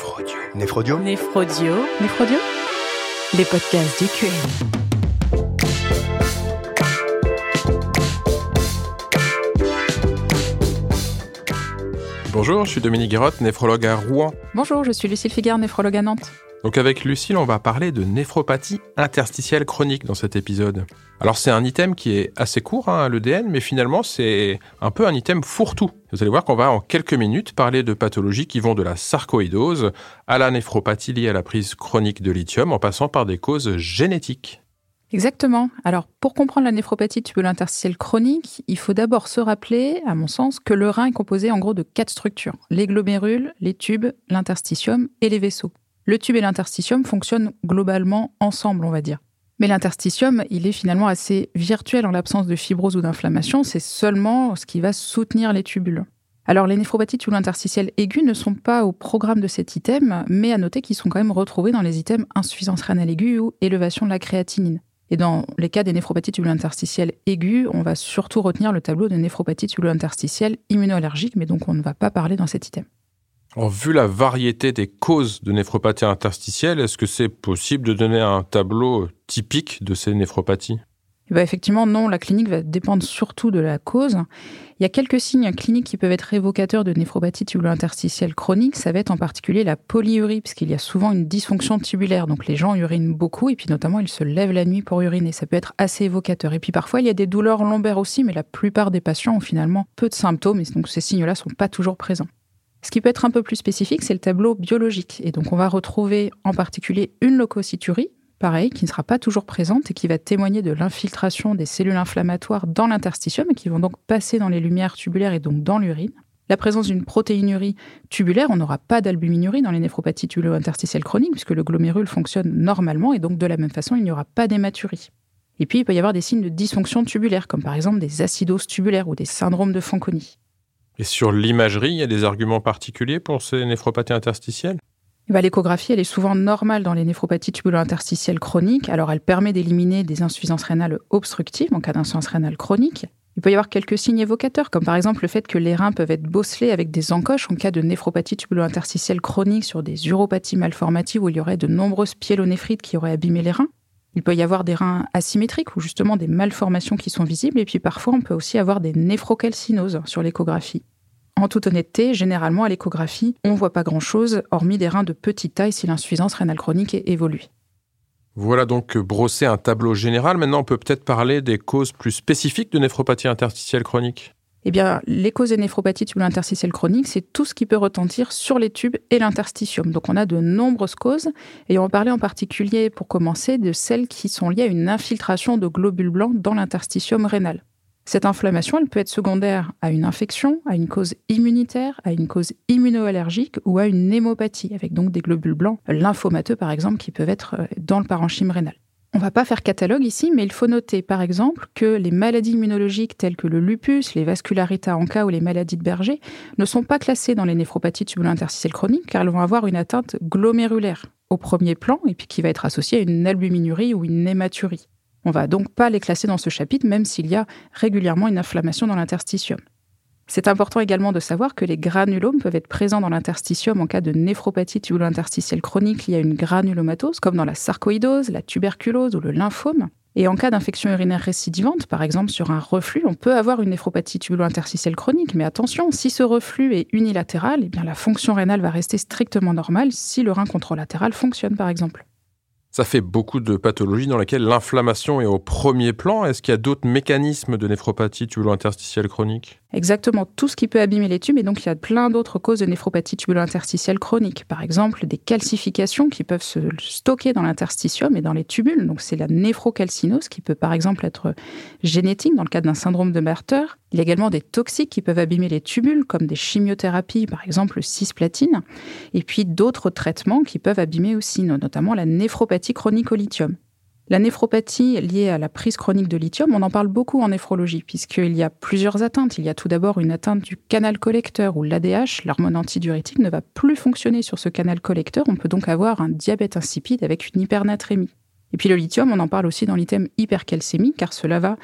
Néphrodio. Néphrodio. Néphrodio. Néphrodio. Les podcasts du QM. Bonjour, je suis Dominique Guérotte, néphrologue à Rouen. Bonjour, je suis Lucille Figuère, néphrologue à Nantes. Donc avec Lucille, on va parler de néphropathie interstitielle chronique dans cet épisode. Alors c'est un item qui est assez court, hein, l'EDN, mais finalement c'est un peu un item fourre-tout. Vous allez voir qu'on va en quelques minutes parler de pathologies qui vont de la sarcoïdose à la néphropathie liée à la prise chronique de lithium en passant par des causes génétiques. Exactement. Alors, pour comprendre la néphropathie tubulaire interstitielle chronique, il faut d'abord se rappeler, à mon sens, que le rein est composé en gros de quatre structures. Les glomérules, les tubes, l'interstitium et les vaisseaux. Le tube et l'interstitium fonctionnent globalement ensemble, on va dire. Mais l'interstitium, il est finalement assez virtuel en l'absence de fibrose ou d'inflammation. C'est seulement ce qui va soutenir les tubules. Alors, les néphropathies tubulaires interstitielles aiguës ne sont pas au programme de cet item, mais à noter qu'ils sont quand même retrouvés dans les items insuffisance rénale aiguë ou élévation de la créatinine. Et dans les cas des néphropathies tubulaires interstitielles aiguës, on va surtout retenir le tableau de néphropathie tubulaire interstitielle immunoallergique, mais donc on ne va pas parler dans cet item. En vu la variété des causes de néphropathie interstitielle, est-ce que c'est possible de donner un tableau typique de ces néphropathies? Eh ben effectivement, non, la clinique va dépendre surtout de la cause. Il y a quelques signes cliniques qui peuvent être évocateurs de néphropathie tubulaire interstitielle chronique. Ça va être en particulier la polyurie, puisqu'il y a souvent une dysfonction tubulaire. Donc les gens urinent beaucoup et puis notamment ils se lèvent la nuit pour uriner. Ça peut être assez évocateur. Et puis parfois il y a des douleurs lombaires aussi, mais la plupart des patients ont finalement peu de symptômes et donc ces signes-là sont pas toujours présents. Ce qui peut être un peu plus spécifique, c'est le tableau biologique. Et donc on va retrouver en particulier une leucocyturie, pareil, qui ne sera pas toujours présente et qui va témoigner de l'infiltration des cellules inflammatoires dans l'interstitium et qui vont donc passer dans les lumières tubulaires et donc dans l'urine. La présence d'une protéinurie tubulaire, on n'aura pas d'albuminurie dans les néphropathies tubulaires interstitielles chroniques puisque le glomérule fonctionne normalement et donc de la même façon, il n'y aura pas d'hématurie. Et puis, il peut y avoir des signes de dysfonction tubulaire, comme par exemple des acidoses tubulaires ou des syndromes de Fanconi. Et sur l'imagerie, il y a des arguments particuliers pour ces néphropathies interstitielles? Bah, L'échographie, elle est souvent normale dans les néphropathies tubulaires interstitielles chroniques. Alors, elle permet d'éliminer des insuffisances rénales obstructives en cas d'insuffisance rénale chronique. Il peut y avoir quelques signes évocateurs, comme par exemple le fait que les reins peuvent être bosselés avec des encoches en cas de néphropathie tubulaire interstitielle chronique sur des uropathies malformatives où il y aurait de nombreuses pyélonéphrites qui auraient abîmé les reins. Il peut y avoir des reins asymétriques ou justement des malformations qui sont visibles. Et puis parfois, on peut aussi avoir des néphrocalcinoses sur l'échographie. En toute honnêteté, généralement à l'échographie, on ne voit pas grand-chose, hormis des reins de petite taille si l'insuffisance rénale chronique est évoluée. Voilà donc brossé un tableau général. Maintenant, on peut peut-être parler des causes plus spécifiques de néphropathie interstitielle chronique. Eh bien, les causes de néphropathie tubulaire interstitielle chronique, c'est tout ce qui peut retentir sur les tubes et l'interstitium. Donc, on a de nombreuses causes. Et on va parler en particulier, pour commencer, de celles qui sont liées à une infiltration de globules blancs dans l'interstitium rénal. Cette inflammation, elle peut être secondaire à une infection, à une cause immunitaire, à une cause immunoallergique ou à une hémopathie, avec donc des globules blancs lymphomateux, par exemple, qui peuvent être dans le parenchyme rénal. On ne va pas faire catalogue ici, mais il faut noter par exemple que les maladies immunologiques telles que le lupus, les vascularitas en cas ou les maladies de Berger ne sont pas classées dans les néphropathies tubulaires interstitielles chroniques car elles vont avoir une atteinte glomérulaire au premier plan et puis qui va être associée à une albuminurie ou une hématurie. On va donc pas les classer dans ce chapitre même s'il y a régulièrement une inflammation dans l'interstitium. C'est important également de savoir que les granulomes peuvent être présents dans l'interstitium en cas de néphropathie tubulaire interstitielle chronique liée à une granulomatose, comme dans la sarcoïdose, la tuberculose ou le lymphome. Et en cas d'infection urinaire récidivante, par exemple sur un reflux, on peut avoir une néphropathie tubulaire interstitielle chronique. Mais attention, si ce reflux est unilatéral, eh bien la fonction rénale va rester strictement normale si le rein contralatéral fonctionne, par exemple. Ça fait beaucoup de pathologies dans lesquelles l'inflammation est au premier plan. Est-ce qu'il y a d'autres mécanismes de néphropathie tubulaire interstitielle chronique? Exactement, tout ce qui peut abîmer les tubes. Et donc, il y a plein d'autres causes de néphropathie tubulaire interstitielle chronique. Par exemple, des calcifications qui peuvent se stocker dans l'interstitium et dans les tubules. Donc, c'est la néphrocalcinose qui peut, par exemple, être génétique dans le cadre d'un syndrome de Barter. Il y a également des toxiques qui peuvent abîmer les tubules, comme des chimiothérapies, par exemple le cisplatine. Et puis, d'autres traitements qui peuvent abîmer aussi, notamment la chronique au lithium. La néphropathie liée à la prise chronique de lithium, on en parle beaucoup en néphrologie, puisqu'il y a plusieurs atteintes. Il y a tout d'abord une atteinte du canal collecteur, où l'ADH, l'hormone antidiurétique, ne va plus fonctionner sur ce canal collecteur. On peut donc avoir un diabète insipide avec une hypernatrémie. Et puis le lithium, on en parle aussi dans l'item hypercalcémie, car cela va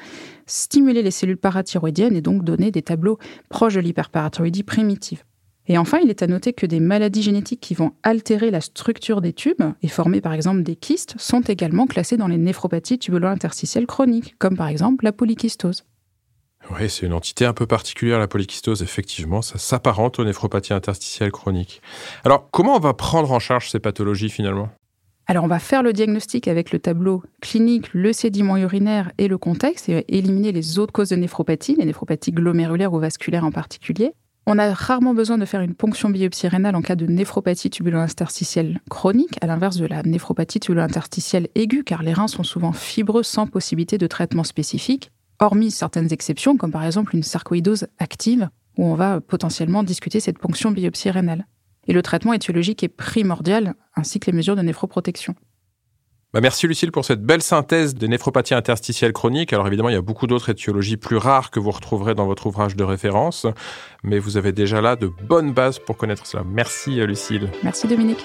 stimuler les cellules parathyroïdiennes et donc donner des tableaux proches de l'hyperparathyroïdie primitive. Et enfin, il est à noter que des maladies génétiques qui vont altérer la structure des tubes et former par exemple des kystes sont également classées dans les néphropathies tubulo-interstitielles chroniques, comme par exemple la polykystose. Oui, c'est une entité un peu particulière, la polykystose, effectivement, ça s'apparente aux néphropathies interstitielles chroniques. Alors, comment on va prendre en charge ces pathologies finalement? Alors, on va faire le diagnostic avec le tableau clinique, le sédiment urinaire et le contexte et éliminer les autres causes de néphropathie, les néphropathies glomérulaires ou vasculaires en particulier. On a rarement besoin de faire une ponction biopsie rénale en cas de néphropathie tubulo-interstitielle chronique, à l'inverse de la néphropathie tubulo-interstitielle aiguë, car les reins sont souvent fibreux sans possibilité de traitement spécifique, hormis certaines exceptions, comme par exemple une sarcoïdose active, où on va potentiellement discuter cette ponction biopsie rénale. Et le traitement étiologique est primordial, ainsi que les mesures de néphroprotection. Bah merci Lucille pour cette belle synthèse des néphropathies interstitielles chroniques. Alors évidemment, il y a beaucoup d'autres étiologies plus rares que vous retrouverez dans votre ouvrage de référence, mais vous avez déjà là de bonnes bases pour connaître cela. Merci Lucille. Merci Dominique.